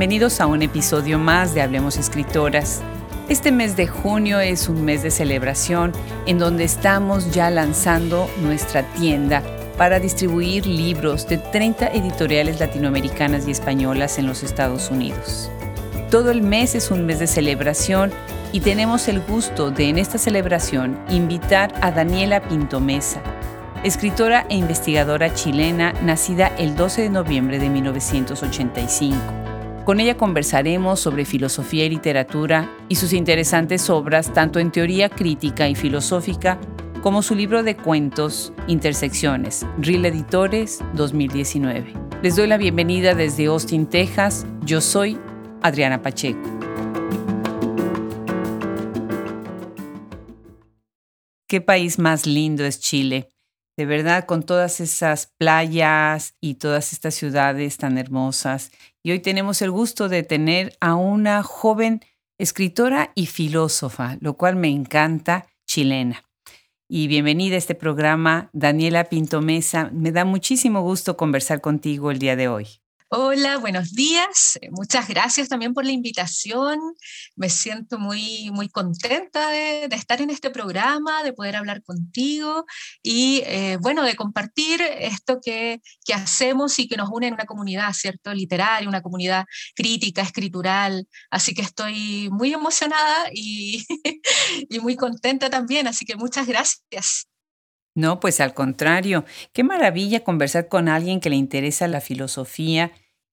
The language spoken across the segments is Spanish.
Bienvenidos a un episodio más de Hablemos Escritoras. Este mes de junio es un mes de celebración en donde estamos ya lanzando nuestra tienda para distribuir libros de 30 editoriales latinoamericanas y españolas en los Estados Unidos. Todo el mes es un mes de celebración y tenemos el gusto de en esta celebración invitar a Daniela Pintomesa, escritora e investigadora chilena nacida el 12 de noviembre de 1985 con ella conversaremos sobre filosofía y literatura y sus interesantes obras tanto en teoría crítica y filosófica como su libro de cuentos Intersecciones, Real Editores 2019. Les doy la bienvenida desde Austin, Texas. Yo soy Adriana Pacheco. Qué país más lindo es Chile. De verdad, con todas esas playas y todas estas ciudades tan hermosas y hoy tenemos el gusto de tener a una joven escritora y filósofa, lo cual me encanta, chilena. Y bienvenida a este programa, Daniela Pinto Mesa. Me da muchísimo gusto conversar contigo el día de hoy. Hola, buenos días. Muchas gracias también por la invitación. Me siento muy, muy contenta de, estar en este programa, de poder hablar contigo y, eh, bueno, de compartir esto que, que, hacemos y que nos une en una comunidad, ¿cierto? Literaria, una comunidad crítica, escritural. Así que estoy muy emocionada y muy contenta también. Así que muchas gracias. No, pues al contrario, qué maravilla conversar con alguien que le interesa la filosofía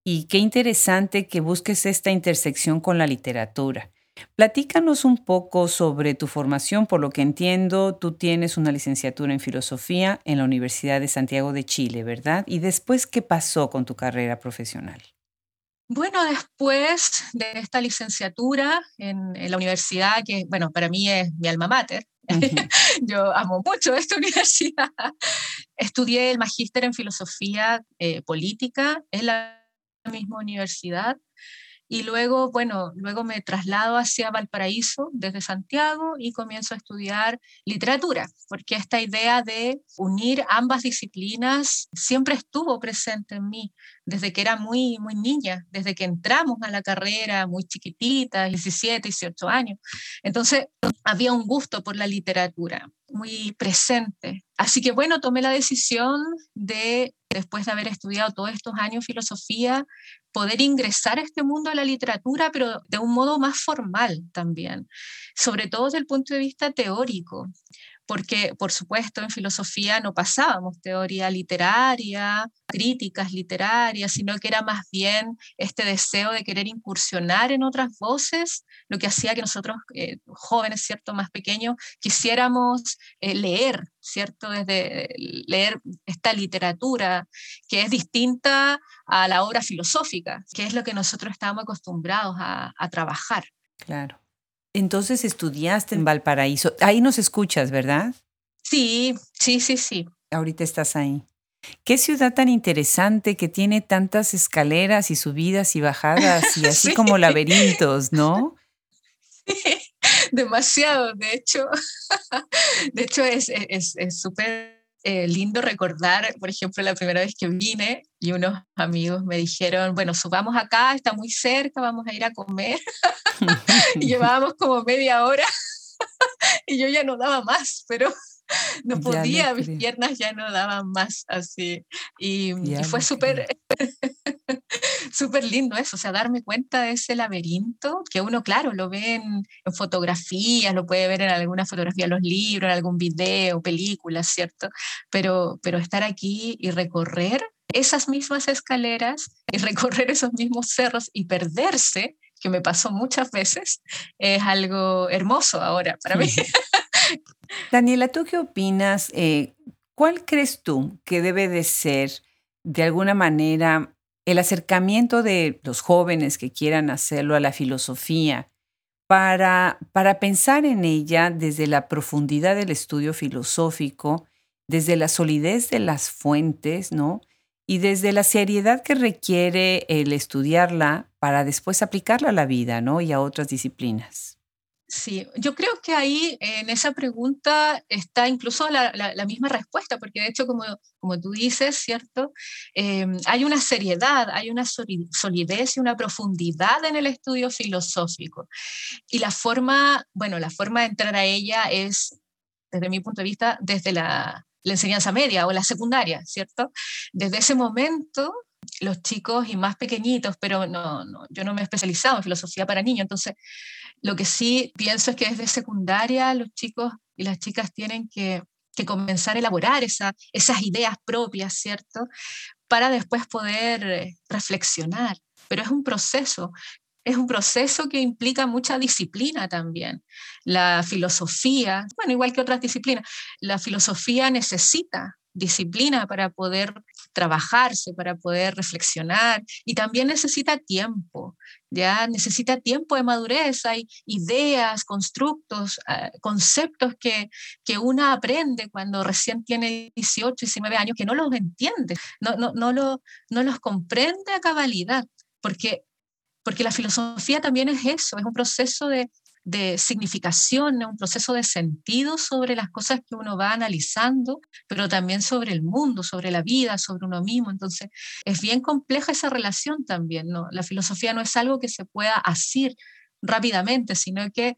y qué interesante que busques esta intersección con la literatura. Platícanos un poco sobre tu formación. Por lo que entiendo, tú tienes una licenciatura en filosofía en la Universidad de Santiago de Chile, ¿verdad? Y después, ¿qué pasó con tu carrera profesional? Bueno, después de esta licenciatura en, la universidad, que bueno, para mí es mi alma mater, Yo amo mucho esta universidad. Estudié el magíster en filosofía eh, política en la misma universidad y luego, bueno, luego me traslado hacia Valparaíso desde Santiago y comienzo a estudiar literatura, porque esta idea de unir ambas disciplinas siempre estuvo presente en mí desde que era muy, muy niña, desde que entramos a la carrera, muy chiquitita, 17, 18 años. Entonces, había un gusto por la literatura muy presente. Así que bueno, tomé la decisión de, después de haber estudiado todos estos años filosofía, poder ingresar a este mundo de la literatura, pero de un modo más formal también, sobre todo desde el punto de vista teórico, porque por supuesto en filosofía no pasábamos teoría literaria, críticas literarias, sino que era más bien este deseo de querer incursionar en otras voces, lo que hacía que nosotros, eh, jóvenes, ¿cierto?, más pequeños, quisiéramos eh, leer, ¿cierto?, desde leer esta literatura que es distinta a la obra filosófica, que es lo que nosotros estábamos acostumbrados a, a trabajar. Claro. Entonces estudiaste en Valparaíso. Ahí nos escuchas, ¿verdad? Sí, sí, sí, sí. Ahorita estás ahí. Qué ciudad tan interesante que tiene tantas escaleras y subidas y bajadas y así como laberintos, ¿no? Sí, demasiado. De hecho, de hecho es súper eh, lindo recordar, por ejemplo, la primera vez que vine y unos amigos me dijeron, bueno, subamos acá, está muy cerca, vamos a ir a comer. y llevábamos como media hora y yo ya no daba más, pero no podía, mis piernas ya no daban más así. Y, fue súper súper lindo eso, o sea, darme cuenta de ese laberinto, que uno, claro, lo ve en, fotografías, lo puede ver en alguna fotografía de los libros, en algún video, películas, ¿cierto? Pero, pero estar aquí y recorrer esas mismas escaleras y recorrer esos mismos cerros y perderse, que me pasó muchas veces, es algo hermoso ahora para mí. Daniela, ¿tú qué opinas? Eh, ¿Cuál crees tú que debe de ser, de alguna manera, el acercamiento de los jóvenes que quieran hacerlo a la filosofía para, para pensar en ella desde la profundidad del estudio filosófico, desde la solidez de las fuentes, ¿no? Y desde la seriedad que requiere el estudiarla para después aplicarla a la vida, ¿no? Y a otras disciplinas. Sí, yo creo que ahí en esa pregunta está incluso la, misma respuesta, porque de hecho, como, como tú dices, ¿cierto? Em, hay una seriedad, hay una solidez y una profundidad en el estudio filosófico. Y la forma, bueno, la forma de entrar a ella es, desde mi punto de vista, desde la, la enseñanza media o la secundaria, ¿cierto? Desde ese momento los chicos y más pequeñitos, pero no, no, yo no me he especializado en filosofía para niños, entonces lo que sí pienso es que desde secundaria los chicos y las chicas tienen que, comenzar a elaborar esa, esas ideas propias, ¿cierto? Para después poder eh, reflexionar. Pero es un proceso, es un proceso que implica mucha disciplina también. La filosofía, bueno, igual que otras disciplinas, la filosofía necesita disciplina para poder trabajarse, para poder reflexionar y también necesita tiempo, ya necesita tiempo de madurez, hay ideas, constructos, ah, conceptos que, que una aprende cuando recién tiene 18, 19 años, que no los entiende, no, no, no, lo, no los comprende a cabalidad, porque, porque la filosofía también es eso, es un proceso de, de significación, un proceso de sentido sobre las cosas que uno va analizando, pero también sobre el mundo, sobre la vida, sobre uno mismo. Entonces, es bien compleja esa relación también, ¿no? La filosofía no es algo que se pueda hacer rápidamente, sino que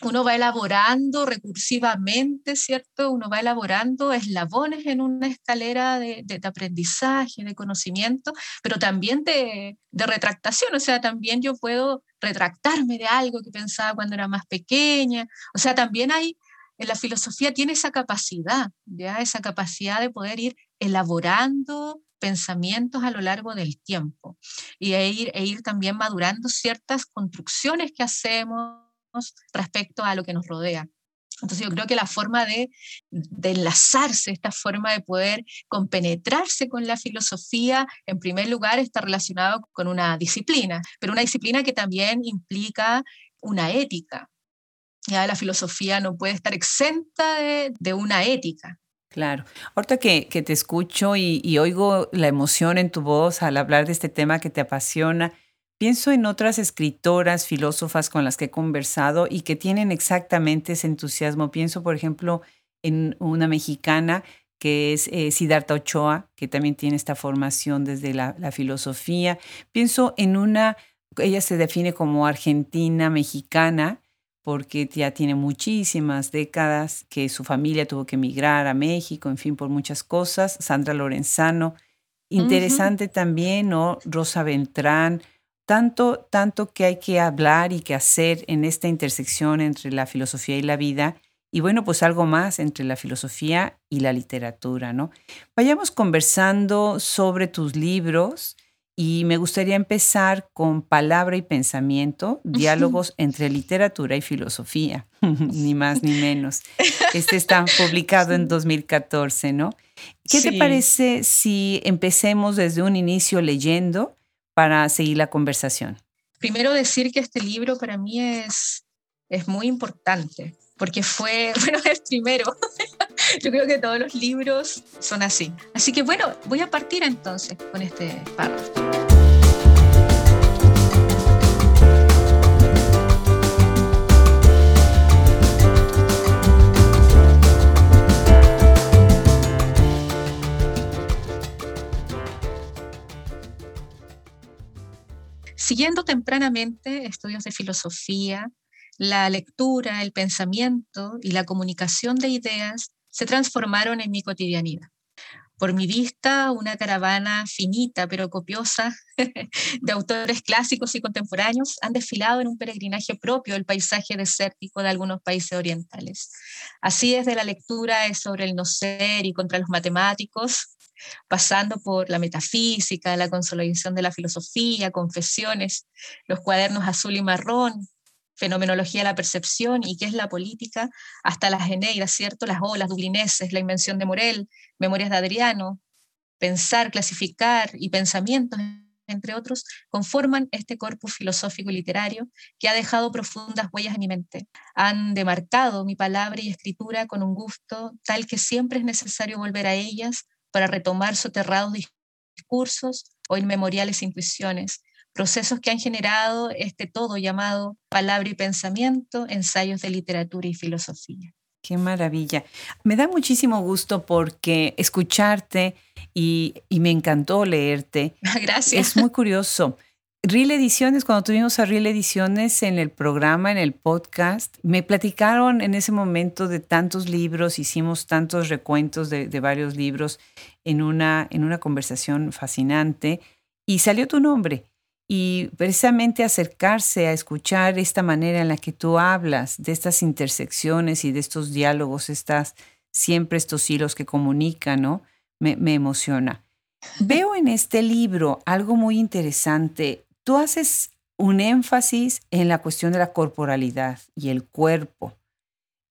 uno va elaborando recursivamente, ¿cierto? Uno va elaborando eslabones en una escalera de, aprendizaje, de conocimiento, pero también de, de, retractación, o sea, también yo puedo retractarme de algo que pensaba cuando era más pequeña, o sea, también hay, en la filosofía tiene esa capacidad, ¿ya? Esa capacidad de poder ir elaborando pensamientos a lo largo del tiempo y e ir, e ir también madurando ciertas construcciones que hacemos respecto a lo que nos rodea. Entonces yo creo que la forma de, enlazarse, esta forma de poder compenetrarse con la filosofía, en primer lugar está relacionado con una disciplina, pero una disciplina que también implica una ética. Ya la filosofía no puede estar exenta de, una ética. Claro. Ahorita que, que te escucho y, oigo la emoción en tu voz al hablar de este tema que te apasiona, Pienso en otras escritoras, filósofas con las que he conversado y que tienen exactamente ese entusiasmo. Pienso, por ejemplo, en una mexicana que es eh, Siddhartha Ochoa, que también tiene esta formación desde la, filosofía. Pienso en una, ella se define como argentina mexicana, porque ya tiene muchísimas décadas que su familia tuvo que emigrar a México, en fin, por muchas cosas. Sandra Lorenzano. Interesante también, ¿no? Rosa Beltrán, tanto, tanto que hay que hablar y que hacer en esta intersección entre la filosofía y la vida. Y bueno, pues algo más entre la filosofía y la literatura, ¿no? Vayamos conversando sobre tus libros y me gustaría empezar con Palabra y Pensamiento, diálogos entre literatura y filosofía, ni más ni menos. Este está publicado en 2014, ¿no? ¿Qué te parece si empecemos desde un inicio leyendo para seguir la conversación? Primero decir que este libro para mí es, es muy importante, porque fue, bueno, el primero. Yo creo que todos los libros son así. Así que bueno, voy a partir entonces con este párrafo. Siguiendo tempranamente estudios de filosofía, la lectura, el pensamiento y la comunicación de ideas se transformaron en mi cotidianidad. Por mi vista, una caravana finita pero copiosa de autores clásicos y contemporáneos han desfilado en un peregrinaje propio del paisaje desértico de algunos países orientales. Así desde la lectura sobre el no ser y contra los matemáticos, pasando por la metafísica, la consolidación de la filosofía, confesiones, los cuadernos azul y marrón, fenomenología de la percepción y qué es la política, hasta las geneiras, ¿cierto? Las olas dublineses, la invención de Morel, memorias de Adriano, pensar, clasificar y pensamientos, entre otros, conforman este corpus filosófico y literario que ha dejado profundas huellas en mi mente. Han demarcado mi palabra y escritura con un gusto tal que siempre es necesario volver a ellas para retomar soterrados discursos o inmemoriales intuiciones, procesos que han generado este todo llamado palabra y pensamiento, ensayos de literatura y filosofía. Qué maravilla. Me da muchísimo gusto porque escucharte y, me encantó leerte. Gracias. Es muy curioso. Real Ediciones, cuando tuvimos a Real Ediciones en el programa, en el podcast, me platicaron en ese momento de tantos libros, hicimos tantos recuentos de, de varios libros en una, en una conversación fascinante y salió tu nombre. Y precisamente acercarse a escuchar esta manera en la que tú hablas de estas intersecciones y de estos diálogos, estas, siempre estos hilos que comunican, ¿no? Me, me emociona. Veo en este libro algo muy interesante Tú haces un énfasis en la cuestión de la corporalidad y el cuerpo,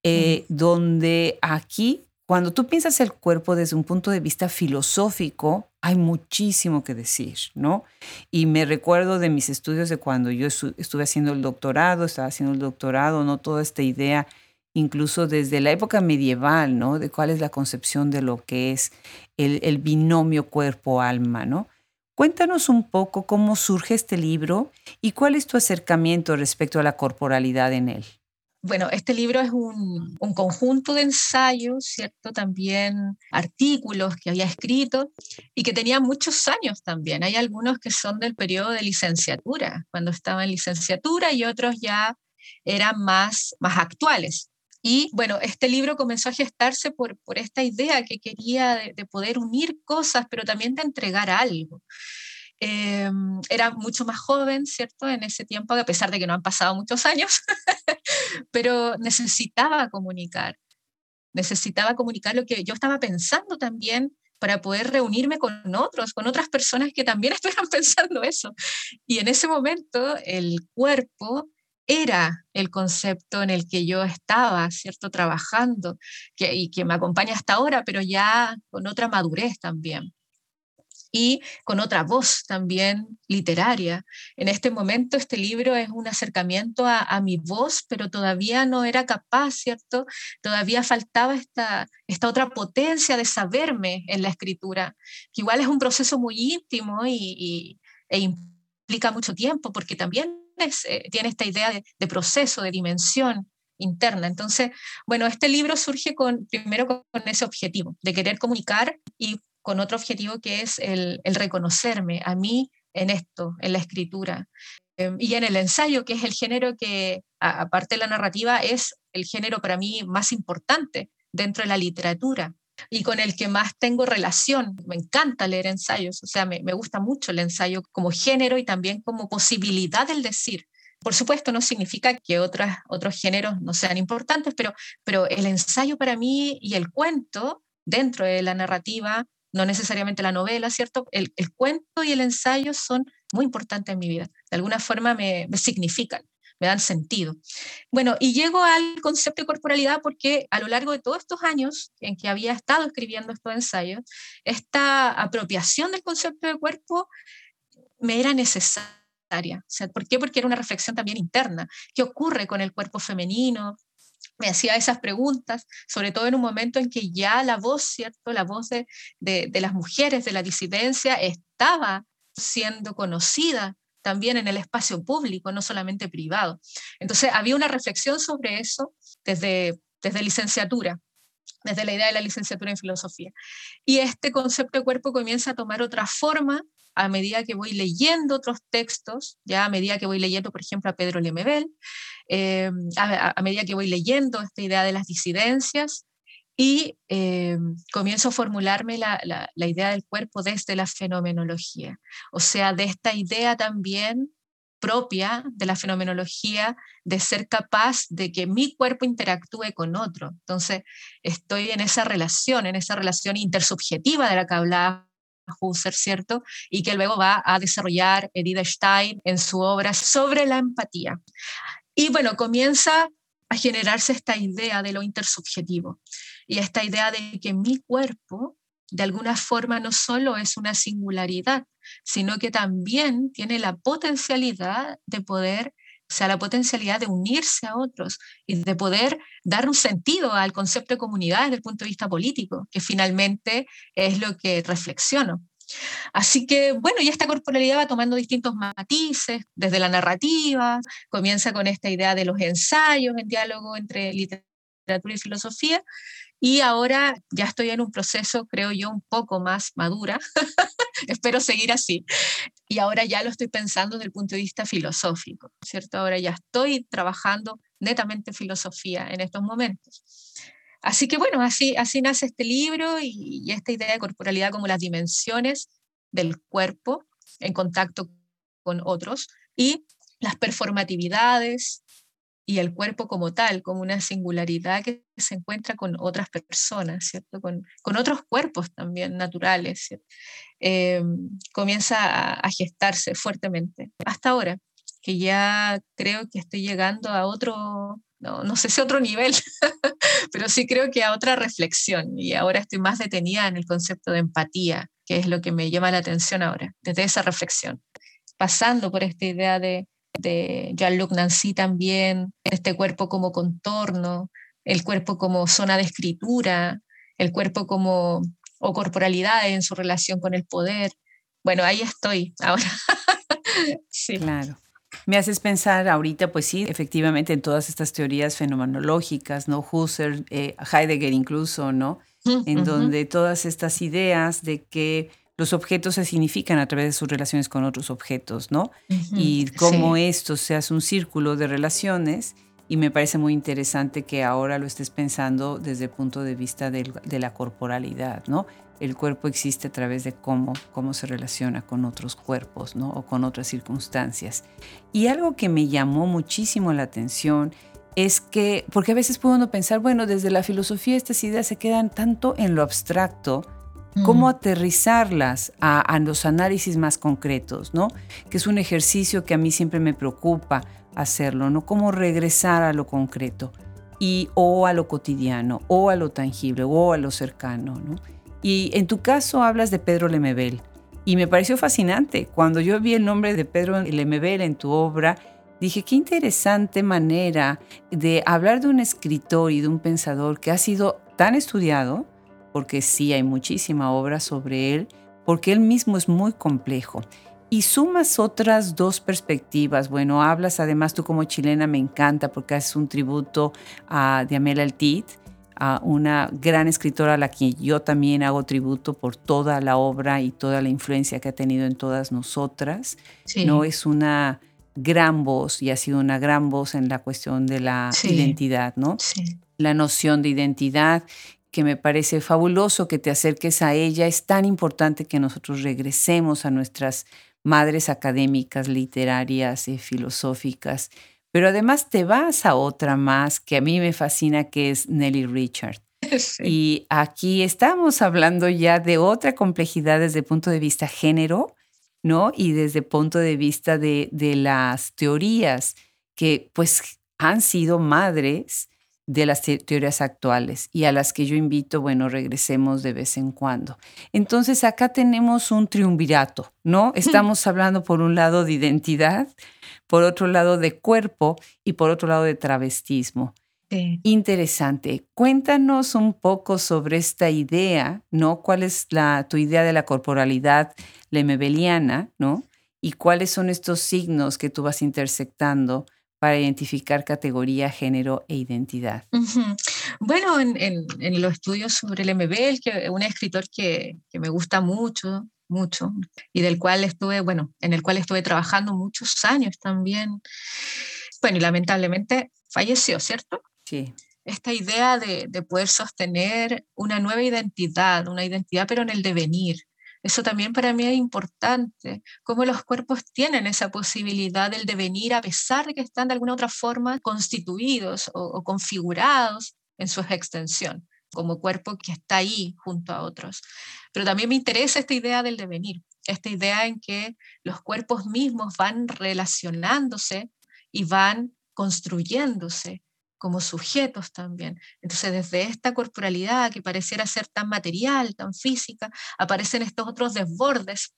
eh, donde aquí, cuando tú piensas el cuerpo desde un punto de vista filosófico, hay muchísimo que decir, ¿no? Y me recuerdo de mis estudios de cuando yo estuve haciendo el doctorado, estaba haciendo el doctorado, ¿no? Toda esta idea, incluso desde la época medieval, ¿no? De cuál es la concepción de lo que es el, el binomio cuerpo-alma, ¿no? Cuéntanos un poco cómo surge este libro y cuál es tu acercamiento respecto a la corporalidad en él. Bueno, este libro es un, conjunto de ensayos, ¿cierto? También artículos que había escrito y que tenía muchos años también. Hay algunos que son del periodo de licenciatura, cuando estaba en licenciatura, y otros ya eran más, más actuales. Y bueno, este libro comenzó a gestarse por, por esta idea que quería de, poder unir cosas, pero también de entregar algo. Em, era mucho más joven, ¿cierto? En ese tiempo, a pesar de que no han pasado muchos años, pero necesitaba comunicar, necesitaba comunicar lo que yo estaba pensando también para poder reunirme con otros, con otras personas que también estuvieran pensando eso. Y en ese momento el cuerpo era el concepto en el que yo estaba, ¿cierto? Trabajando que, y que me acompaña hasta ahora, pero ya con otra madurez también y con otra voz también literaria. En este momento este libro es un acercamiento a, mi voz, pero todavía no era capaz, ¿cierto? Todavía faltaba esta, esta otra potencia de saberme en la escritura, que igual es un proceso muy íntimo y, e implica mucho tiempo, porque también eh, tiene esta idea de, proceso, de dimensión interna. Entonces, bueno, este libro surge con, primero con, ese objetivo, de querer comunicar y con otro objetivo que es el, reconocerme a mí en esto, en la escritura. Em, y en el ensayo, que es el género que, aparte de la narrativa, es el género para mí más importante dentro de la literatura y con el que más tengo relación. Me encanta leer ensayos, o sea, me, gusta mucho el ensayo como género y también como posibilidad del decir. Por supuesto, no significa que otras, otros géneros no sean importantes, pero, pero el ensayo para mí y el cuento dentro de la narrativa, no necesariamente la novela, ¿cierto? El, cuento y el ensayo son muy importantes en mi vida. De alguna forma me significan me dan sentido. Bueno, y llego al concepto de corporalidad porque a lo largo de todos estos años en que había estado escribiendo estos ensayos, esta apropiación del concepto de cuerpo me era necesaria. ¿Por qué? Porque era una reflexión también interna. ¿Qué ocurre con el cuerpo femenino? Me hacía esas preguntas, sobre todo en un momento en que ya la voz, ¿cierto? La voz de, de las mujeres, de la disidencia, estaba siendo conocida también en el espacio público, no solamente privado. Entonces, había una reflexión sobre eso desde, desde licenciatura, desde la idea de la licenciatura en filosofía. Y este concepto de cuerpo comienza a tomar otra forma a medida que voy leyendo otros textos, ya a medida que voy leyendo, por ejemplo, a Pedro Lemebel, eh, a, medida que voy leyendo esta idea de las disidencias, y eh, comienzo a formularme la, la, idea del cuerpo desde la fenomenología, o sea, de esta idea también propia de la fenomenología de ser capaz de que mi cuerpo interactúe con otro. Entonces, estoy en esa relación, en esa relación intersubjetiva de la que hablaba Husserl, ¿cierto? Y que luego va a desarrollar Edith Stein en su obra sobre la empatía. Y bueno, comienza a generarse esta idea de lo intersubjetivo y esta idea de que mi cuerpo de alguna forma no solo es una singularidad, sino que también tiene la potencialidad de poder, o sea, la potencialidad de unirse a otros y de poder dar un sentido al concepto de comunidad desde el punto de vista político, que finalmente es lo que reflexiono. Así que, bueno, y esta corporalidad va tomando distintos matices, desde la narrativa, comienza con esta idea de los ensayos en diálogo entre literatura y filosofía, y ahora ya estoy en un proceso, creo yo, un poco más madura, espero seguir así, y ahora ya lo estoy pensando desde el punto de vista filosófico, ¿cierto? Ahora ya estoy trabajando netamente filosofía en estos momentos. Así que bueno, así, así nace este libro y, esta idea de corporalidad como las dimensiones del cuerpo en contacto con otros y las performatividades y el cuerpo como tal, como una singularidad que se encuentra con otras personas, ¿cierto? Con, con otros cuerpos también naturales, eh, comienza a, a gestarse fuertemente. Hasta ahora, que ya creo que estoy llegando a otro, no, no sé si otro nivel, pero sí creo que a otra reflexión y ahora estoy más detenida en el concepto de empatía, que es lo que me llama la atención ahora, desde esa reflexión, pasando por esta idea de, de Jean-Luc Nancy también, este cuerpo como contorno, el cuerpo como zona de escritura, el cuerpo como o corporalidad en su relación con el poder. Bueno, ahí estoy ahora. sí. Claro. Me haces pensar ahorita, pues sí, efectivamente en todas estas teorías fenomenológicas, ¿no? Husserl, eh, Heidegger incluso, ¿no? En donde todas estas ideas de que los objetos se significan a través de sus relaciones con otros objetos, ¿no? Y cómo esto se hace un círculo de relaciones y me parece muy interesante que ahora lo estés pensando desde el punto de vista de la corporalidad, ¿no? el cuerpo existe a través de cómo, cómo se relaciona con otros cuerpos ¿no? o con otras circunstancias. Y algo que me llamó muchísimo la atención es que, porque a veces puedo uno pensar, bueno, desde la filosofía estas ideas se quedan tanto en lo abstracto, cómo aterrizarlas a, a, los análisis más concretos, ¿no? Que es un ejercicio que a mí siempre me preocupa hacerlo, ¿no? Cómo regresar a lo concreto y o a lo cotidiano, o a lo tangible, o a lo cercano, ¿no? Y en tu caso hablas de Pedro Lemebel. Y me pareció fascinante. Cuando yo vi el nombre de Pedro Lemebel en tu obra, dije, qué interesante manera de hablar de un escritor y de un pensador que ha sido tan estudiado, porque sí hay muchísima obra sobre él, porque él mismo es muy complejo. Y sumas otras dos perspectivas. Bueno, hablas además tú como chilena, me encanta porque haces un tributo a Diamela Altit, a una gran escritora a la que yo también hago tributo por toda la obra y toda la influencia que ha tenido en todas nosotras. No es una gran voz y ha sido una gran voz en la cuestión de la identidad, ¿no? La noción de identidad que me parece fabuloso que te acerques a ella. Es tan importante que nosotros regresemos a nuestras madres académicas, literarias y filosóficas pero además te vas a otra más que a mí me fascina, que es Nelly Richard. Y aquí estamos hablando ya de otra complejidad desde el punto de vista género, ¿no? Y desde el punto de vista de, de las teorías que pues han sido madres de las teorías actuales y a las que yo invito, bueno, regresemos de vez en cuando. Entonces acá tenemos un triunvirato, ¿no? Estamos hablando por un lado de identidad, por otro lado de cuerpo y por otro lado de travestismo. Interesante. Cuéntanos un poco sobre esta idea, ¿no? ¿Cuál es la, tu idea de la corporalidad lemebeliana, ¿no? Y cuáles son estos signos que tú vas intersectando para identificar categoría, género e identidad? Bueno, en, en, los estudios sobre Lemebel, que es un escritor que, que me gusta mucho, mucho, y del cual estuve, bueno, en el cual estuve trabajando muchos años también. Bueno, y lamentablemente falleció, ¿cierto? Sí. Esta idea de, de poder sostener una nueva identidad, una identidad pero en el devenir, eso también para mí es importante, cómo los cuerpos tienen esa posibilidad del devenir a pesar de que están de alguna otra forma constituidos o, configurados en su extensión como cuerpo que está ahí junto a otros. Pero también me interesa esta idea del devenir, esta idea en que los cuerpos mismos van relacionándose y van construyéndose como sujetos también. Entonces, desde esta corporalidad que pareciera ser tan material, tan física, aparecen estos otros desbordes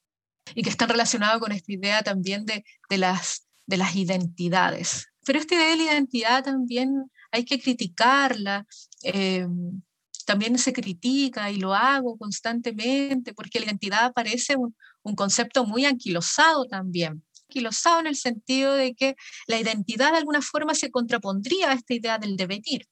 y que están relacionados con esta idea también de, de, las, de las identidades. Pero esta idea de la identidad también hay que criticarla. Eh, también se critica y lo hago constantemente porque la identidad parece un, un concepto muy anquilosado también. Anquilosado en el sentido de que la identidad de alguna forma se contrapondría a esta idea del devenir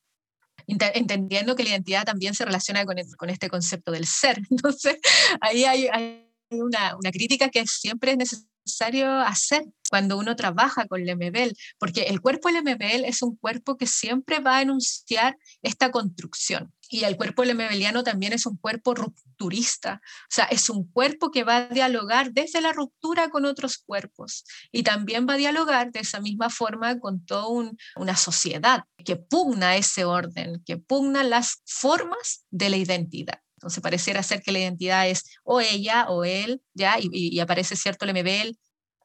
entendiendo que la identidad también se relaciona con, con este concepto del ser. Entonces, ahí hay, hay una, una, crítica que siempre es necesario hacer cuando uno trabaja con el MBL, porque el cuerpo del MBL es un cuerpo que siempre va a enunciar esta construcción. Y el cuerpo MBLiano también es un cuerpo rupturista, o sea, es un cuerpo que va a dialogar desde la ruptura con otros cuerpos y también va a dialogar de esa misma forma con toda una sociedad que pugna ese orden, que pugna las formas de la identidad. Entonces pareciera ser que la identidad es o ella o él, ¿ya? Y, aparece cierto el MBL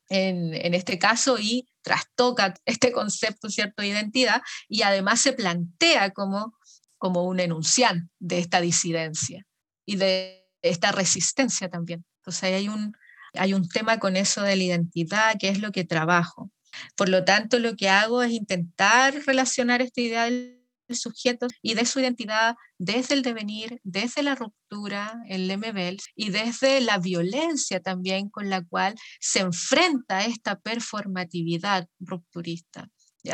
en, en, este caso y trastoca este concepto, cierto, de identidad y además se plantea como como un enunciante de esta disidencia y de esta resistencia también. Entonces hay un, hay un tema con eso de la identidad, que es lo que trabajo. Por lo tanto, lo que hago es intentar relacionar esta idea del sujeto y de su identidad desde el devenir, desde la ruptura, el MBL, y desde la violencia también con la cual se enfrenta esta performatividad rupturista.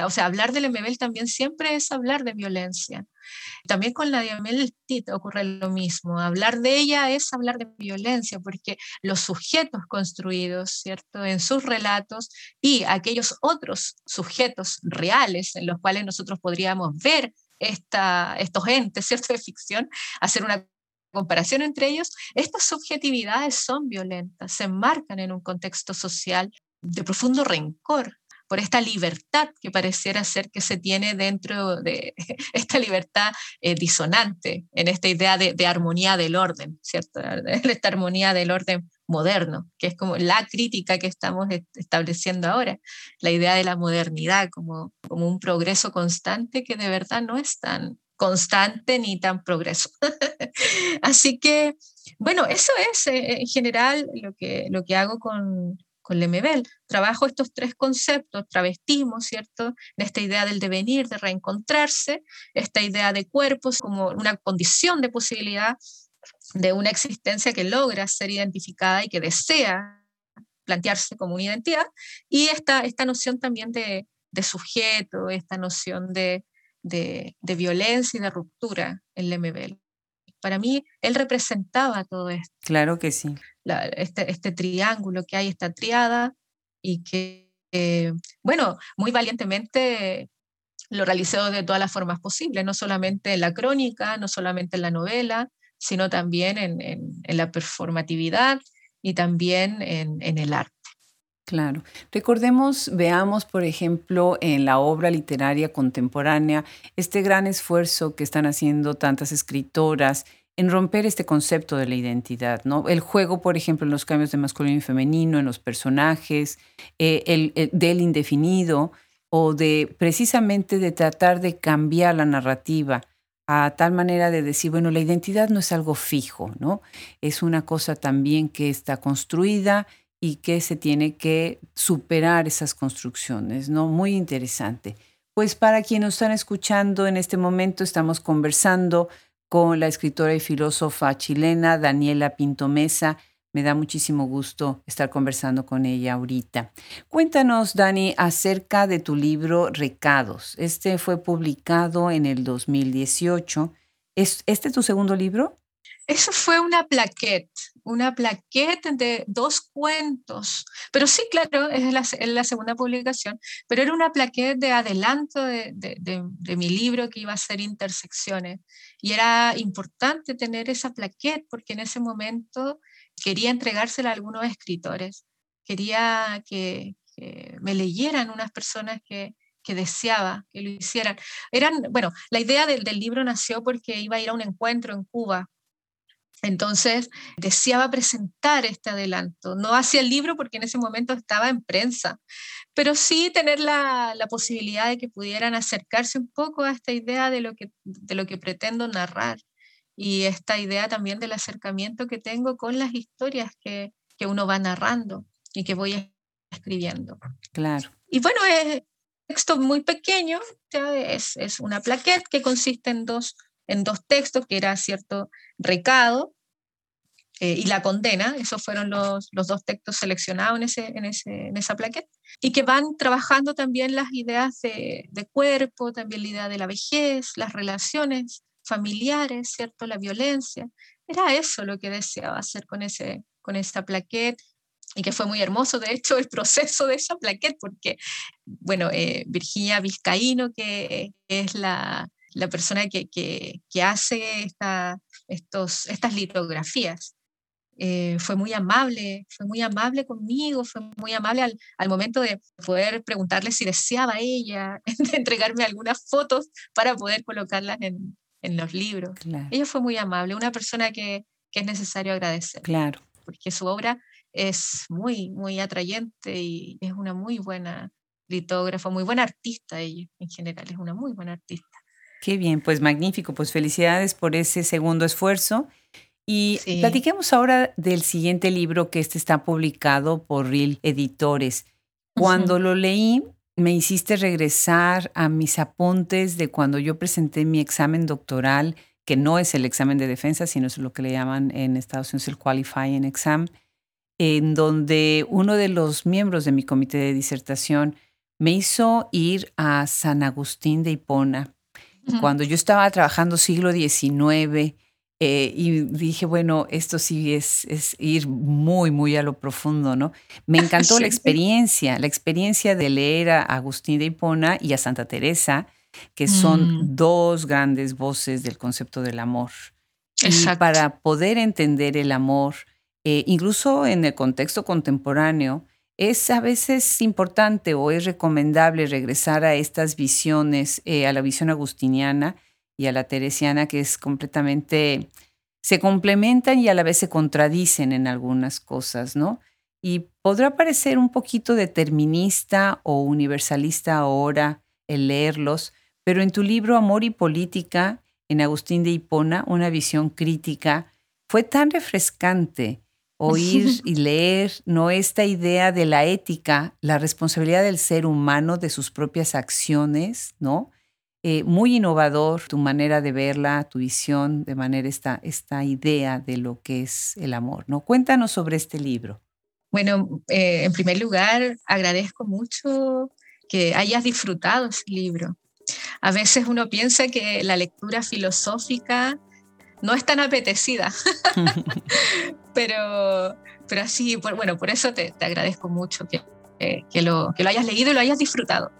O sea, hablar del MBL también siempre es hablar de violencia. También con la Diamel Tit ocurre lo mismo. Hablar de ella es hablar de violencia, porque los sujetos construidos, ¿cierto? En sus relatos y aquellos otros sujetos reales en los cuales nosotros podríamos ver esta, estos entes, ¿cierto? De ficción, hacer una comparación entre ellos, estas subjetividades son violentas, se enmarcan en un contexto social de profundo rencor, por esta libertad que pareciera ser que se tiene dentro de esta libertad eh, disonante, en esta idea de, armonía del orden, ¿cierto? Esta armonía del orden moderno, que es como la crítica que estamos estableciendo ahora, la idea de la modernidad como, como un progreso constante que de verdad no es tan constante ni tan progreso. Así que, bueno, eso es eh, en general lo que, lo que hago con, con Lemebel. Trabajo estos tres conceptos, travestismo, ¿cierto? Esta idea del devenir, de reencontrarse, esta idea de cuerpos como una condición de posibilidad de una existencia que logra ser identificada y que desea plantearse como una identidad, y esta, esta noción también de, sujeto, esta noción de, de, violencia y de ruptura en Lemebel. Para mí, él representaba todo esto. Claro que sí. este, este, triángulo que hay, esta triada, y que, eh, bueno, muy valientemente lo realizó de todas las formas posibles, no solamente en la crónica, no solamente en la novela, sino también en, en, la performatividad y también en, en el arte. Claro. Recordemos, veamos, por ejemplo, en la obra literaria contemporánea, este gran esfuerzo que están haciendo tantas escritoras en romper este concepto de la identidad, ¿no? El juego, por ejemplo, en los cambios de masculino y femenino, en los personajes, eh, el, del indefinido, o de precisamente de tratar de cambiar la narrativa a tal manera de decir, bueno, la identidad no es algo fijo, ¿no? Es una cosa también que está construida y que se tiene que superar esas construcciones, ¿no? Muy interesante. Pues para quienes nos están escuchando en este momento, estamos conversando con la escritora y filósofa chilena Daniela Pinto Mesa. Me da muchísimo gusto estar conversando con ella ahorita. Cuéntanos, Dani, acerca de tu libro Recados. Este fue publicado en el 2018. ¿Es este tu segundo libro? Eso fue una plaquette, una plaquette de dos cuentos. Pero sí, claro, es la, segunda publicación, pero era una plaquette de adelanto de, de, mi libro que iba a ser Intersecciones. Y era importante tener esa plaquette porque en ese momento quería entregársela a algunos escritores. Quería que, me leyeran unas personas que, que deseaba que lo hicieran. Eran, bueno, la idea del, del, libro nació porque iba a ir a un encuentro en Cuba entonces deseaba presentar este adelanto. No hacia el libro porque en ese momento estaba en prensa, pero sí tener la, posibilidad de que pudieran acercarse un poco a esta idea de lo que, de lo que pretendo narrar y esta idea también del acercamiento que tengo con las historias que, que uno va narrando y que voy escribiendo. Claro. Y bueno, es texto muy pequeño, es, es una plaquette que consiste en dos en dos textos, que era cierto recado eh, y la condena, esos fueron los, los dos textos seleccionados en, ese, en, ese, en, esa plaqueta, y que van trabajando también las ideas de, de, cuerpo, también la idea de la vejez, las relaciones familiares, ¿cierto? La violencia. Era eso lo que deseaba hacer con, ese, con esa plaqueta y que fue muy hermoso, de hecho, el proceso de esa plaqueta, porque, bueno, eh, Virginia Vizcaíno, que es la, la persona que, que, hace esta, estos, estas litografías, eh, fue muy amable, fue muy amable conmigo, fue muy amable al, momento de poder preguntarle si deseaba ella entregarme algunas fotos para poder colocarlas en, en los libros. Ella fue muy amable, una persona que, que, es necesario agradecer. Claro. Porque su obra es muy, muy atrayente y es una muy buena litógrafa, muy buena artista ella en general, es una muy buena artista. Qué bien, pues magnífico, pues felicidades por ese segundo esfuerzo y platiquemos ahora del siguiente libro que este está publicado por Real Editores. Cuando lo leí, me hiciste regresar a mis apuntes de cuando yo presenté mi examen doctoral, que no es el examen de defensa, sino es lo que le llaman en Estados Unidos el qualifying exam, en donde uno de los miembros de mi comité de disertación me hizo ir a San Agustín de Hipona. Cuando yo estaba trabajando siglo XIX, eh, y dije, bueno, esto sí es, es, ir muy, muy a lo profundo, ¿no? Me encantó la experiencia, la experiencia de leer a Agustín de Hipona y a Santa Teresa, que son mm. dos grandes voces del concepto del amor. Y para poder entender el amor, eh, incluso en el contexto contemporáneo, es a veces importante o es recomendable regresar a estas visiones, eh, a la visión agustiniana, y a la teresiana, que es completamente, se complementan y a la vez se contradicen en algunas cosas, ¿no? Y podrá parecer un poquito determinista o universalista ahora el leerlos, pero en tu libro Amor y Política, en Agustín de Hipona, una visión crítica, fue tan refrescante oír y leer, ¿no? Esta idea de la ética, la responsabilidad del ser humano de sus propias acciones, ¿no? Eh, muy innovador tu manera de verla, tu visión, de manera esta, esta idea de lo que es el amor. ¿no? Cuéntanos sobre este libro. Bueno, eh, en primer lugar, agradezco mucho que hayas disfrutado ese libro. A veces uno piensa que la lectura filosófica no es tan apetecida, pero, pero así, bueno, por eso te, te agradezco mucho que, que, lo, que lo hayas leído y lo hayas disfrutado.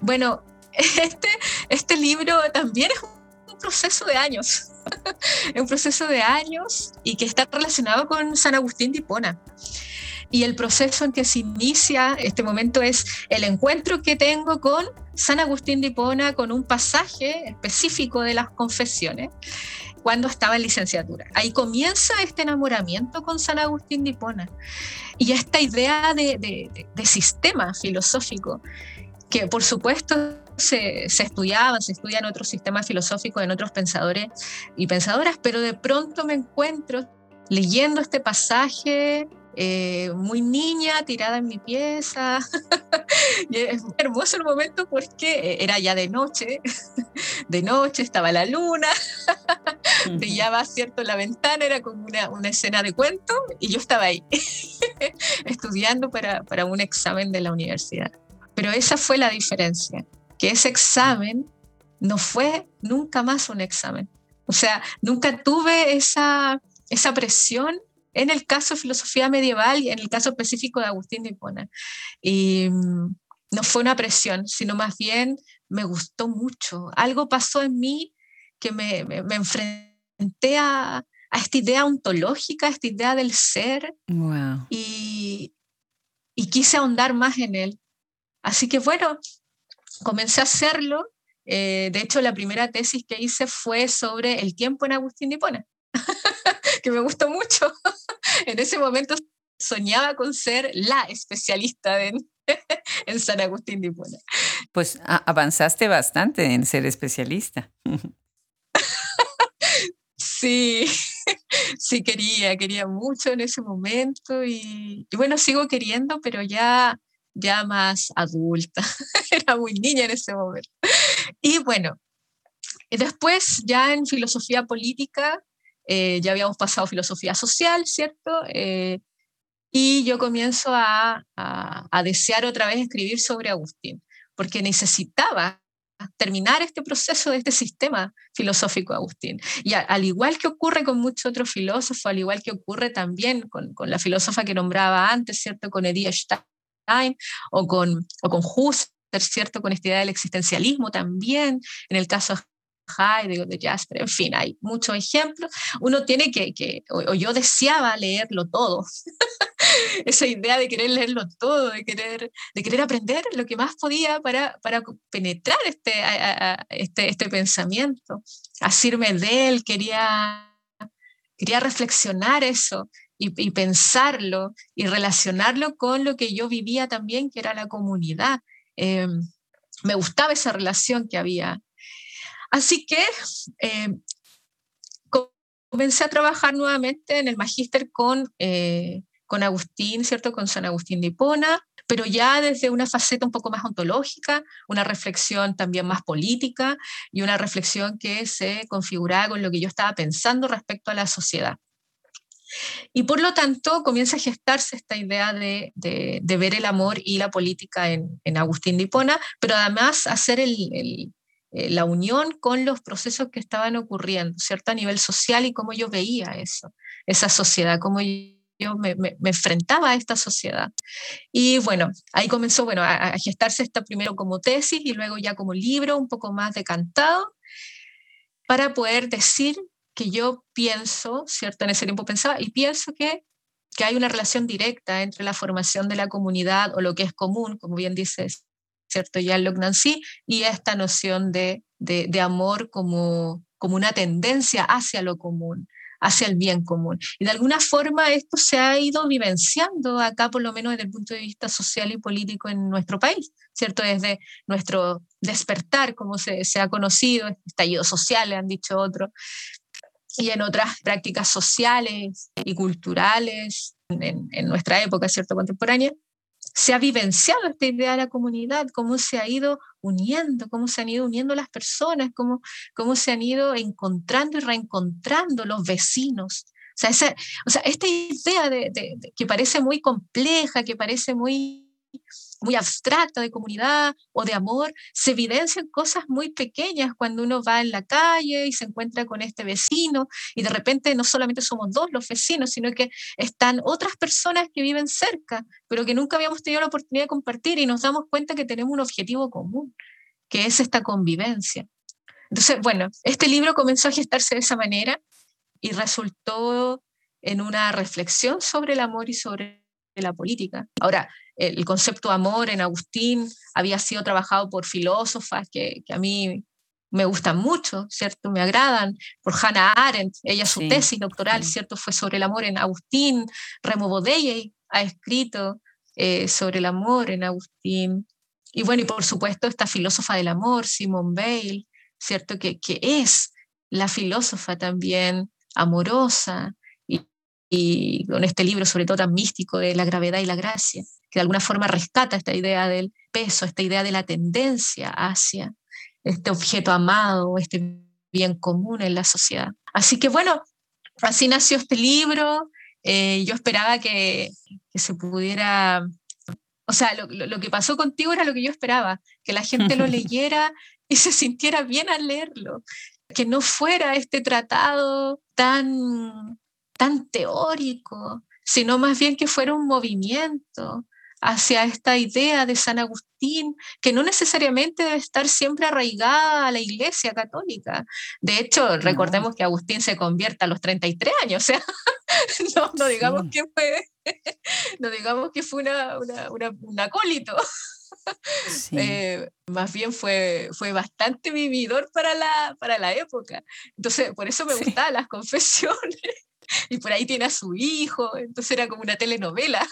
Bueno, este, este libro también es un proceso de años, un proceso de años y que está relacionado con San Agustín de Hipona. Y el proceso en que se inicia este momento es el encuentro que tengo con San Agustín de Hipona, con un pasaje específico de las confesiones, cuando estaba en licenciatura. Ahí comienza este enamoramiento con San Agustín de Hipona y esta idea de, de, de sistema filosófico que por supuesto se, se estudiaba, se estudia en otros sistemas filosóficos, en otros pensadores y pensadoras, pero de pronto me encuentro leyendo este pasaje eh, muy niña, tirada en mi pieza. es hermoso el momento porque era ya de noche, de noche estaba la luna, brillaba cierto la ventana, era como una, una, escena de cuento y yo estaba ahí estudiando para, para un examen de la universidad. Pero esa fue la diferencia que ese examen no fue nunca más un examen. O sea, nunca tuve esa, esa presión en el caso de filosofía medieval y en el caso específico de Agustín de Hipona. Y mm, no fue una presión, sino más bien me gustó mucho. Algo pasó en mí que me, me, me enfrenté a, a, esta idea ontológica, a esta idea del ser. Wow. Y, y quise ahondar más en él. Así que bueno, comencé a hacerlo. Eh, de hecho, la primera tesis que hice fue sobre el tiempo en Agustín de Hipona, que me gustó mucho. en ese momento soñaba con ser la especialista en, en San Agustín de Hipona. Pues avanzaste bastante en ser especialista. sí, sí quería, quería mucho en ese momento y, y bueno, sigo queriendo, pero ya ya más adulta, era muy niña en ese momento. Y bueno, después, ya en filosofía política, eh, ya habíamos pasado filosofía social, ¿cierto? Eh, y yo comienzo a, a, desear otra vez escribir sobre Agustín, porque necesitaba terminar este proceso de este sistema filosófico Agustín. Y al igual que ocurre con muchos otros filósofos, al igual que ocurre también con, con la filósofa que nombraba antes, ¿cierto? Con Edith Stein o con, o con Husserl, ¿cierto? Con esta idea del existencialismo también, en el caso Heidegger, de Jasper, en fin, hay muchos ejemplos. Uno tiene que, que o, yo deseaba leerlo todo, esa idea de querer leerlo todo, de querer, de querer aprender lo que más podía para, para penetrar este, este, este pensamiento, asirme de él, quería, quería reflexionar eso. Y, pensarlo y relacionarlo con lo que yo vivía también, que era la comunidad. Eh, me gustaba esa relación que había Así que eh, comencé a trabajar nuevamente en el magíster con, eh, con Agustín, ¿cierto? Con San Agustín de Hipona, pero ya desde una faceta un poco más ontológica, una reflexión también más política y una reflexión que se configuraba con lo que yo estaba pensando respecto a la sociedad. Y por lo tanto comienza a gestarse esta idea de, de, ver el amor y la política en, en, Agustín de Hipona, pero además hacer el, el, eh, la unión con los procesos que estaban ocurriendo, ¿cierto? A nivel social y cómo yo veía eso, esa sociedad, cómo yo me, enfrentaba a esta sociedad. Y bueno, ahí comenzó bueno, a, gestarse esta primero como tesis y luego ya como libro un poco más decantado para poder decir que yo pienso, ¿cierto? En ese tiempo pensaba y pienso que, que hay una relación directa entre la formación de la comunidad o lo que es común, como bien dices, ¿cierto? Ya en Nancy, y esta noción de, de, amor como, como una tendencia hacia lo común, hacia el bien común. Y de alguna forma esto se ha ido vivenciando acá, por lo menos desde el punto de vista social y político en nuestro país, ¿cierto? Desde nuestro despertar, como se, se ha conocido, estallido social, le han dicho otros, y en otras prácticas sociales y culturales en, en nuestra época, ¿cierto? Contemporánea, se ha vivenciado esta idea de la comunidad, cómo se ha ido uniendo, cómo se han ido uniendo las personas, cómo, cómo se han ido encontrando y reencontrando los vecinos. O sea, esa, o sea esta idea de, que parece muy compleja, que parece muy muy abstracta de comunidad o de amor, se evidencian cosas muy pequeñas cuando uno va en la calle y se encuentra con este vecino y de repente no solamente somos dos los vecinos, sino que están otras personas que viven cerca, pero que nunca habíamos tenido la oportunidad de compartir y nos damos cuenta que tenemos un objetivo común, que es esta convivencia. Entonces, bueno, este libro comenzó a gestarse de esa manera y resultó en una reflexión sobre el amor y sobre la política. Ahora, el concepto amor en Agustín había sido trabajado por filósofas que, a mí me gustan mucho, ¿cierto? Me agradan, por Hannah Arendt, ella su tesis doctoral, ¿cierto? Fue sobre el amor en Agustín, Remo Bodeye ha escrito eh, sobre el amor en Agustín, y bueno, y por supuesto esta filósofa del amor, Simone Bale, ¿cierto? Que, que es la filósofa también amorosa, y con este libro sobre todo tan místico de la gravedad y la gracia, que de alguna forma rescata esta idea del peso, esta idea de la tendencia hacia este objeto amado, este bien común en la sociedad. Así que bueno, así nació este libro. Eh, yo esperaba que, que, se pudiera, o sea, lo, lo, que pasó contigo era lo que yo esperaba, que la gente lo leyera y se sintiera bien al leerlo, que no fuera este tratado tan tan teórico, sino más bien que fuera un movimiento hacia esta idea de San Agustín, que no necesariamente debe estar siempre arraigada a la Iglesia católica. De hecho, recordemos que Agustín se convierte a los 33 años, o sea, no, digamos que fue, no digamos que fue una, un acólito. Eh, más bien fue, fue bastante vividor para la, para la época. Entonces, por eso me gustaban las confesiones y por ahí tiene a su hijo, entonces era como una telenovela.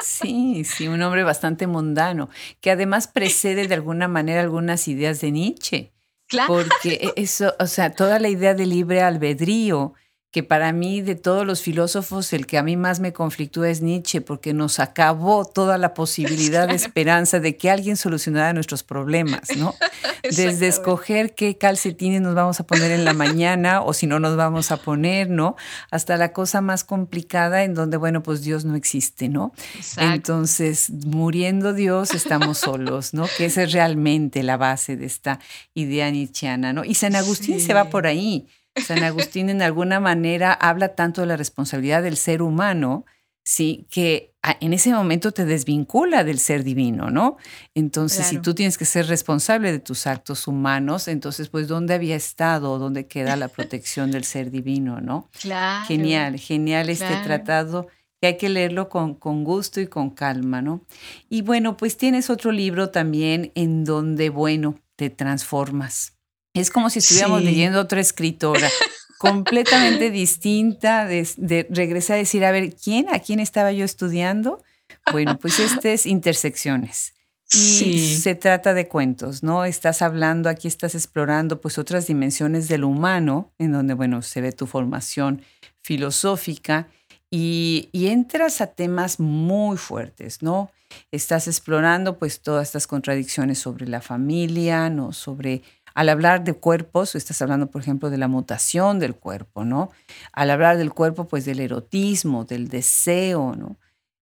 Sí, sí, un hombre bastante mundano, que además precede de alguna manera algunas ideas de Nietzsche. Claro. Porque e, eso, o sea, toda la idea de libre albedrío que para mí de todos los filósofos el que a mí más me conflictúa es Nietzsche, porque nos acabó toda la posibilidad de esperanza de que alguien solucionara nuestros problemas, ¿no? Desde escoger qué calcetines nos vamos a poner en la mañana o si no nos vamos a poner, ¿no? Hasta la cosa más complicada en donde, bueno, pues Dios no existe, ¿no? Entonces, muriendo Dios, estamos solos, ¿no? Que esa es realmente la base de esta idea nietzscheana, ¿no? Y San Agustín se va por ahí. San Agustín en alguna manera habla tanto de la responsabilidad del ser humano, sí, que en ese momento te desvincula del ser divino, ¿no? Entonces, si tú tienes que ser responsable de tus actos humanos, entonces, pues, ¿dónde había estado? ¿Dónde queda la protección del ser divino, no? Claro. Genial, genial este tratado que hay que leerlo con, con gusto y con calma, ¿no? Y bueno, pues tienes otro libro también en donde, bueno, te transformas. Es como si estuviéramos leyendo otra escritora completamente distinta, de, regresar a decir, a ver, ¿quién? ¿A quién estaba yo estudiando? Bueno, pues este es Intersecciones. Y se trata de cuentos, ¿no? Estás hablando, aquí estás explorando pues otras dimensiones del humano, en donde, bueno, se ve tu formación filosófica y, y entras a temas muy fuertes, ¿no? Estás explorando pues todas estas contradicciones sobre la familia, ¿no? Sobre al hablar de cuerpos, estás hablando, por ejemplo, de la mutación del cuerpo, ¿no? Al hablar del cuerpo, pues del erotismo, del deseo, ¿no?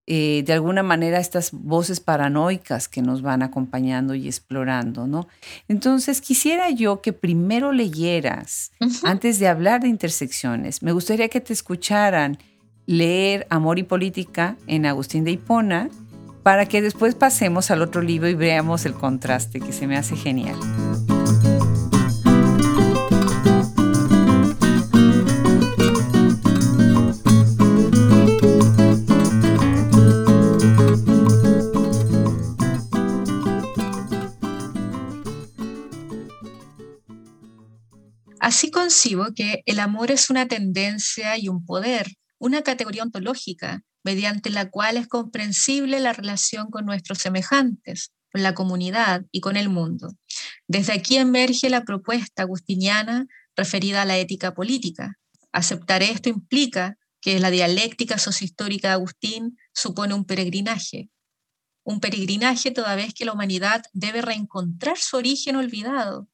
Eh, de alguna manera estas voces paranoicas que nos van acompañando y explorando, ¿no? Entonces quisiera yo que primero leyeras, antes de hablar de intersecciones, me gustaría que te escucharan leer Amor y Política en Agustín de Hipona, para que después pasemos al otro libro y veamos el contraste, que se me hace genial. Así concibo que el amor es una tendencia y un poder, una categoría ontológica, mediante la cual es comprensible la relación con nuestros semejantes, con la comunidad y con el mundo. Desde aquí emerge la propuesta agustiniana referida a la ética política. Aceptar esto implica que la dialéctica sociohistórica de Agustín supone un peregrinaje. Un peregrinaje toda vez que la humanidad debe reencontrar su origen olvidado,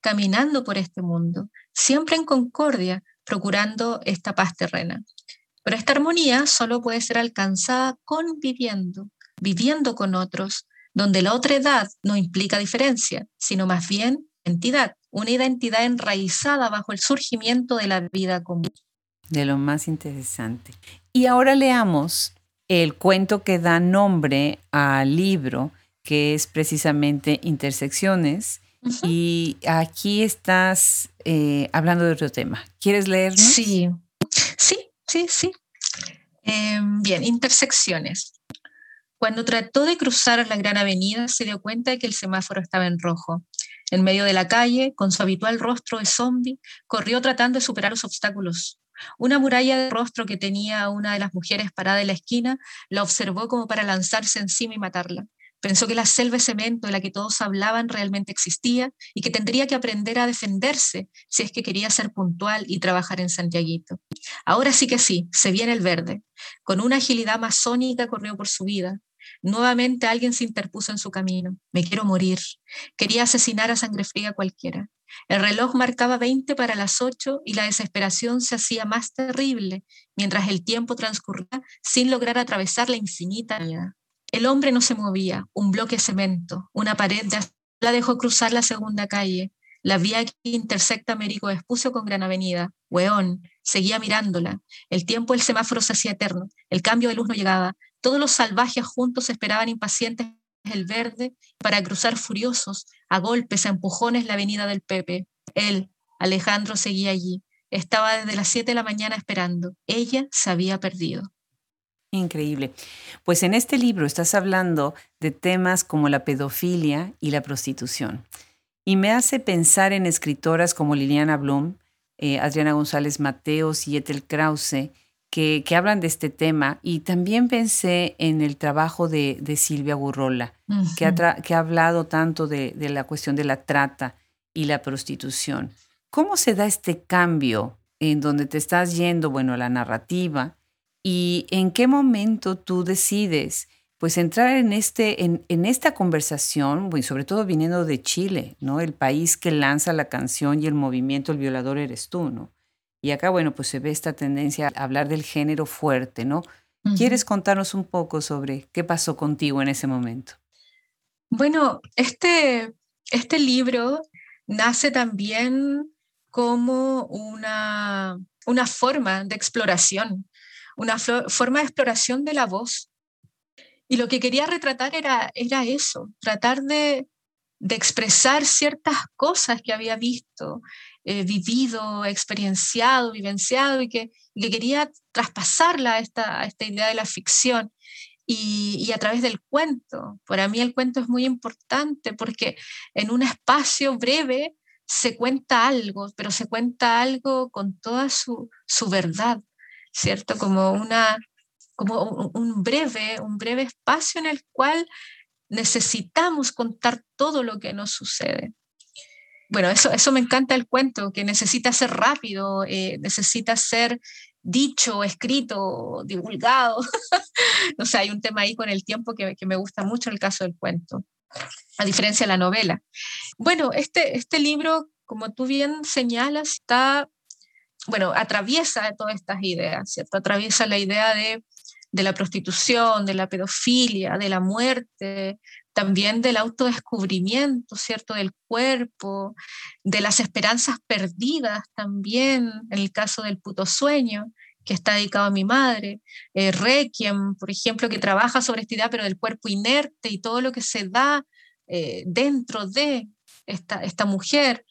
caminando por este mundo, siempre en concordia, procurando esta paz terrena. Pero esta armonía solo puede ser alcanzada conviviendo, viviendo con otros, donde la otra edad no implica diferencia, sino más bien entidad, una identidad enraizada bajo el surgimiento de la vida común. De lo más interesante. Y ahora leamos el cuento que da nombre al libro, que es precisamente Intersecciones, y aquí estás eh, hablando de otro tema. ¿Quieres leernos? Sí, sí, sí, sí. Em, bien, intersecciones. Cuando trató de cruzar la gran avenida, se dio cuenta de que el semáforo estaba en rojo. En medio de la calle, con su habitual rostro de zombie, corrió tratando de superar los obstáculos. Una muralla de rostro que tenía una de las mujeres parada en la esquina la observó como para lanzarse encima y matarla. Pensó que la selva de cemento de la que todos hablaban realmente existía y que tendría que aprender a defenderse si es que quería ser puntual y trabajar en Santiaguito. Ahora sí que sí, se viene el verde. Con una agilidad masónica corrió por su vida. Nuevamente alguien se interpuso en su camino. Me quiero morir. Quería asesinar a sangre fría cualquiera. El reloj marcaba 20 para las 8 y la desesperación se hacía más terrible mientras el tiempo transcurría sin lograr atravesar la infinita el hombre no se movía, un bloque de cemento, una pared de la dejó cruzar la segunda calle. La vía que intersecta Américo Espucio con Gran Avenida. Weón, seguía mirándola. El tiempo del semáforo se hacía eterno. El cambio de luz no llegaba. Todos los salvajes juntos esperaban impacientes el verde para cruzar furiosos, a golpes, a empujones, la avenida del Pepe. Él, Alejandro, seguía allí. Estaba desde las 7 de la mañana esperando. Ella se había perdido. Increíble. Pues en este libro estás hablando de temas como la pedofilia y la prostitución. Y me hace pensar en escritoras como Liliana Blum, eh, Adriana González Mateos y Ethel Krause, que, hablan de este tema. Y también pensé en el trabajo de, Silvia Burrola, que, ha que, ha hablado tanto de, de la cuestión de la trata y la prostitución. ¿Cómo se da este cambio en donde te estás yendo, bueno, a la narrativa, y en qué momento tú decides pues entrar en, este, en, en esta conversación, sobre todo viniendo de Chile, ¿no? El país que lanza la canción y el movimiento El violador eres tú, ¿no? Y acá, bueno, pues se ve esta tendencia a hablar del género fuerte, ¿no? ¿Quieres contarnos un poco sobre qué pasó contigo en ese momento? Bueno, este, este libro nace también como una, una forma de exploración, una forma de exploración de la voz. Y lo que quería retratar era, era eso, tratar de, de expresar ciertas cosas que había visto, eh, vivido, experienciado, vivenciado y que, quería traspasarla a esta, esta idea de la ficción. Y, a través del cuento. Para mí el cuento es muy importante porque en un espacio breve se cuenta algo, pero se cuenta algo con toda su, su verdad, ¿cierto? Como, una, como un, breve, un breve espacio en el cual necesitamos contar todo lo que nos sucede. Bueno, eso, eso me encanta el cuento, que necesita ser rápido, eh, necesita ser dicho, escrito, divulgado. no hay un tema ahí con el tiempo que, que, me gusta mucho el caso del cuento, a diferencia de la novela. Bueno, este, este libro, como tú bien señalas, está, bueno, atraviesa todas estas ideas, ¿cierto? Atraviesa la idea de de la prostitución, de la pedofilia, de la muerte, también del autodescubrimiento, ¿cierto? Del cuerpo, de las esperanzas perdidas también, en el caso del puto sueño, que está dedicado a mi madre, eh, Requiem, por ejemplo, que trabaja sobre esta idea, pero del cuerpo inerte y todo lo que se da eh, dentro de esta, esta mujer.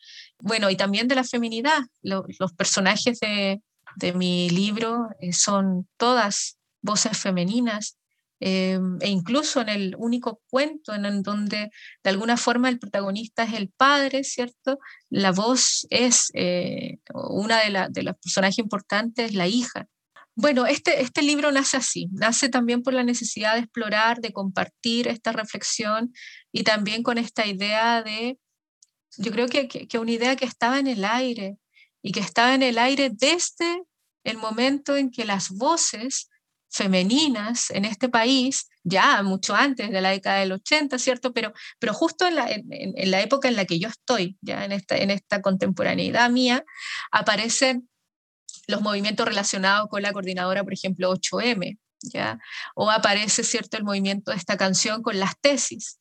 Bueno, y también de la feminidad. los personajes de, de mi libro eh, son todas voces femeninas, eh, e incluso en el único cuento en, donde de alguna forma el protagonista es el padre, ¿cierto? La voz es eh, una de, de los personajes importantes, la hija. Bueno, este, este libro nace así, nace también por la necesidad de explorar, de compartir esta reflexión y también con esta idea de, yo creo que, que, que una idea que estaba en el aire y que estaba en el aire desde el momento en que las voces femeninas en este país, ya mucho antes de la década del 80, ¿cierto? Pero, pero justo en la, en, la época en la que yo estoy, ya en esta, en esta contemporaneidad mía, aparecen los movimientos relacionados con la coordinadora, por ejemplo, 8M, ¿ya? O aparece, ¿cierto?, el movimiento de esta canción con las tesis.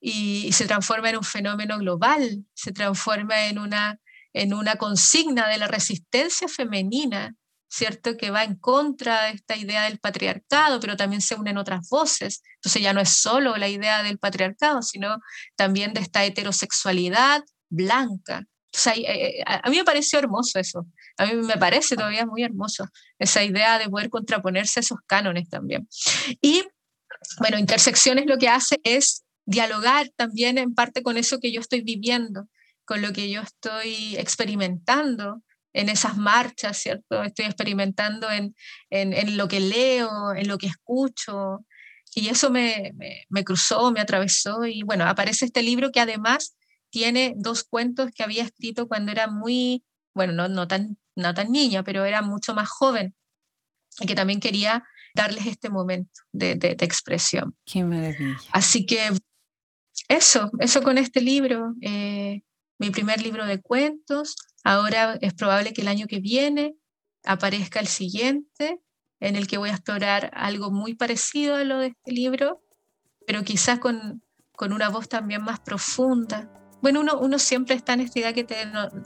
Y, y se transforma en un fenómeno global, se transforma en una, en una consigna de la resistencia femenina ¿cierto? Que va en contra de esta idea del patriarcado, pero también se unen otras voces. Entonces ya no es solo la idea del patriarcado, sino también de esta heterosexualidad blanca. Eh, eh, a mí me pareció hermoso eso. A mí me parece todavía muy hermoso esa idea de poder contraponerse a esos cánones también. Y bueno, Intersecciones lo que hace es dialogar también en parte con eso que yo estoy viviendo, con lo que yo estoy experimentando en esas marchas, ¿cierto? Estoy experimentando en, en, lo que leo, en lo que escucho, y eso me, me, cruzó, me atravesó, y bueno, aparece este libro que además tiene dos cuentos que había escrito cuando era muy, bueno, no, no, tan, no tan niña, pero era mucho más joven, y que también quería darles este momento de, de, expresión. Qué maravilla. Así que eso, eso con este libro, eh, mi primer libro de cuentos, Ahora es probable que el año que viene aparezca el siguiente, en el que voy a explorar algo muy parecido a lo de este libro, pero quizás con, con una voz también más profunda. Bueno, uno, uno siempre está en esta idea que te,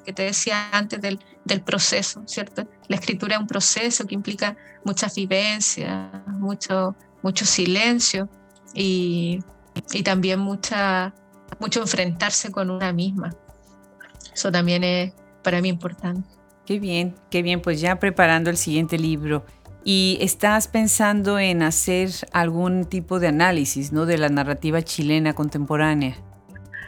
que te decía antes del, del, proceso, ¿cierto? La escritura es un proceso que implica muchas vivencias, mucho, mucho silencio y, y también mucha, mucho enfrentarse con una misma. Eso también es, para mí importante. Qué bien, qué bien, pues ya preparando el siguiente libro. ¿Y estás pensando en hacer algún tipo de análisis ¿no? de la narrativa chilena contemporánea?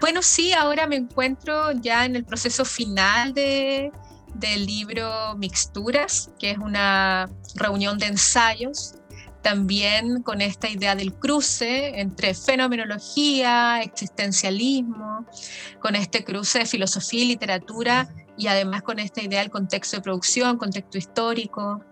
Bueno, sí, ahora me encuentro ya en el proceso final de, del libro Mixturas, que es una reunión de ensayos también con esta idea del cruce entre fenomenología, existencialismo, con este cruce de filosofía y literatura y además con esta idea del contexto de producción, contexto histórico.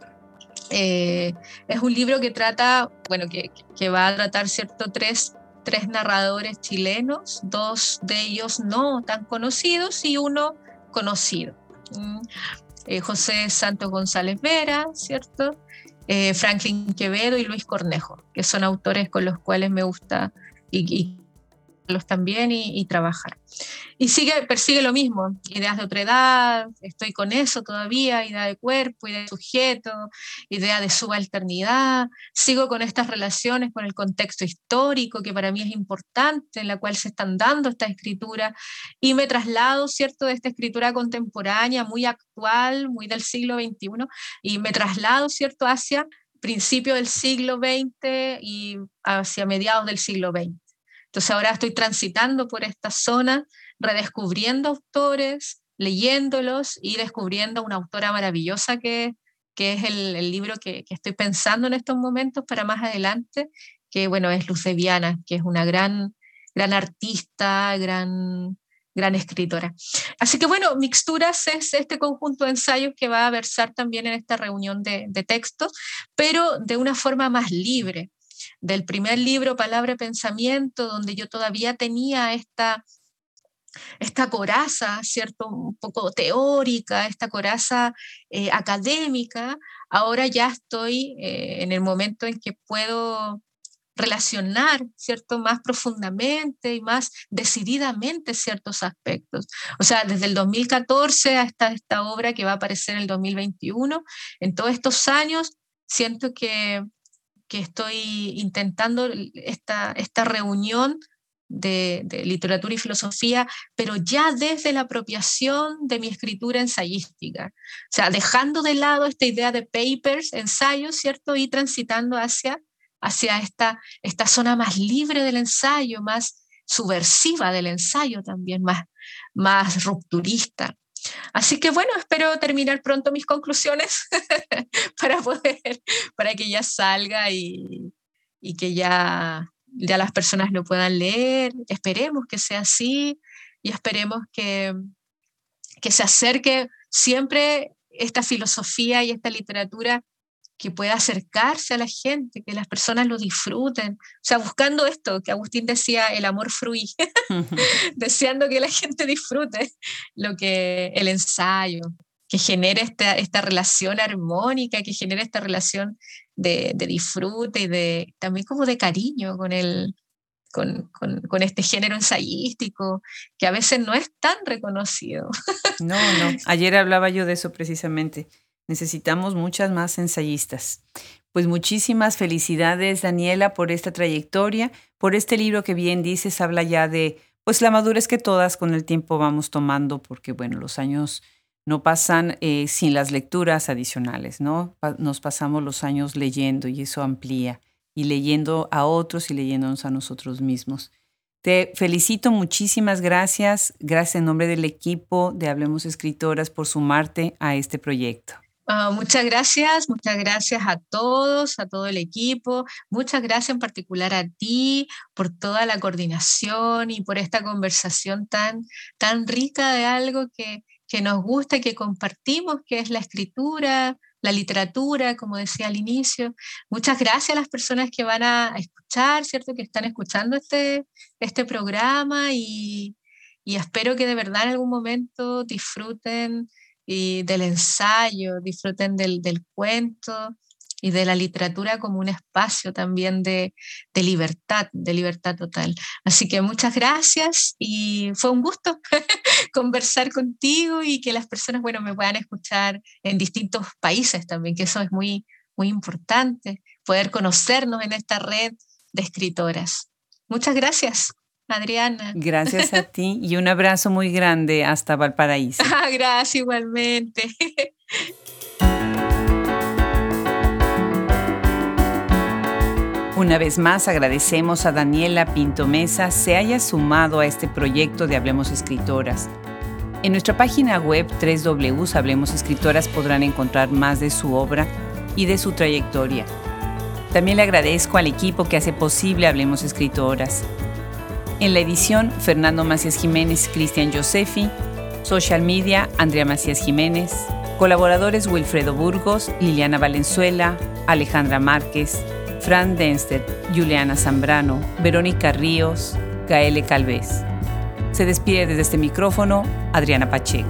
Eh, es un libro que trata, bueno, que, va a tratar, ¿cierto?, tres, tres narradores chilenos, dos de ellos no tan conocidos y uno conocido. Mm, eh, José Santos González Vera, ¿cierto? Eh, Franklin Quevedo y Luis Cornejo, que son autores con los cuales me gusta y, también y, trabajar. Y sigue, persigue lo mismo, ideas de otra edad, estoy con eso todavía, idea de cuerpo, idea de sujeto, idea de subalternidad, sigo con estas relaciones con el contexto histórico que para mí es importante, en la cual se están dando esta escritura, y me traslado, ¿cierto?, de esta escritura contemporánea, muy actual, muy del siglo XXI, y me traslado, ¿cierto?, hacia principio del siglo XX y hacia mediados del siglo XX. Entonces ahora estoy transitando por esta zona, redescubriendo autores, leyéndolos y descubriendo una autora maravillosa que, que es el, libro que, estoy pensando en estos momentos para más adelante, que bueno, es Luceviana, que es una gran, gran artista, gran, gran escritora. Así que bueno, Mixturas es este conjunto de ensayos que va a versar también en esta reunión de, de textos, pero de una forma más libre del primer libro, Palabra y Pensamiento, donde yo todavía tenía esta, esta coraza, ¿cierto? Un poco teórica, esta coraza eh, académica, ahora ya estoy eh, en el momento en que puedo relacionar, ¿cierto? Más profundamente y más decididamente ciertos aspectos. O sea, desde el 2014 hasta esta obra que va a aparecer en el 2021, en todos estos años, siento que que estoy intentando esta, esta reunión de, literatura y filosofía, pero ya desde la apropiación de mi escritura ensayística. O sea, dejando de lado esta idea de papers, ensayos, ¿cierto? Y transitando hacia, hacia esta, esta zona más libre del ensayo, más subversiva del ensayo también, más, más rupturista. Así que bueno, espero terminar pronto mis conclusiones para poder, para que ya salga y, que ya, ya las personas lo puedan leer. Esperemos que sea así y esperemos que, que se acerque siempre esta filosofía y esta literatura que pueda acercarse a la gente, que las personas lo disfruten. O sea, buscando esto, que Agustín decía, el amor fruí, deseando que la gente disfrute lo que el ensayo, que genere esta, esta relación armónica, que genere esta relación de, de, disfrute y de, también como de cariño con, el, con, con, con, este género ensayístico, que a veces no es tan reconocido. no, no, ayer hablaba yo de eso precisamente Necesitamos muchas más ensayistas. Pues muchísimas felicidades, Daniela, por esta trayectoria, por este libro que bien dices, habla ya de pues la madurez que todas con el tiempo vamos tomando, porque bueno, los años no pasan eh, sin las lecturas adicionales, ¿no? Nos pasamos los años leyendo y eso amplía, y leyendo a otros y leyéndonos a nosotros mismos. Te felicito, muchísimas gracias, gracias en nombre del equipo de Hablemos Escritoras por sumarte a este proyecto. Ah, muchas gracias, muchas gracias a todos, a todo el equipo. Muchas gracias en particular a ti por toda la coordinación y por esta conversación tan, tan rica de algo que, que nos gusta que compartimos, que es la escritura, la literatura, como decía al inicio. Muchas gracias a las personas que van a escuchar, ¿cierto? Que están escuchando este, este programa y, y espero que de verdad en algún momento disfruten y del ensayo, disfruten del, del cuento y de la literatura como un espacio también de, de, libertad, de libertad total. Así que muchas gracias y fue un gusto conversar contigo y que las personas, bueno, me puedan escuchar en distintos países también, que eso es muy, muy importante, poder conocernos en esta red de escritoras. Muchas gracias. Adriana. Gracias a ti y un abrazo muy grande hasta Valparaíso. Ah, gracias igualmente. Una vez más agradecemos a Daniela Pinto Mesa se haya sumado a este proyecto de Hablemos Escritoras. En nuestra página web www.hablemosescritoras podrán encontrar más de su obra y de su trayectoria. También le agradezco al equipo que hace posible Hablemos Escritoras. En la edición, Fernando Macías Jiménez, Cristian Josefi. Social Media, Andrea Macías Jiménez. Colaboradores Wilfredo Burgos, Liliana Valenzuela, Alejandra Márquez, Fran Denster, Juliana Zambrano, Verónica Ríos, Gaele Calvez. Se despide desde este micrófono Adriana Pacheco.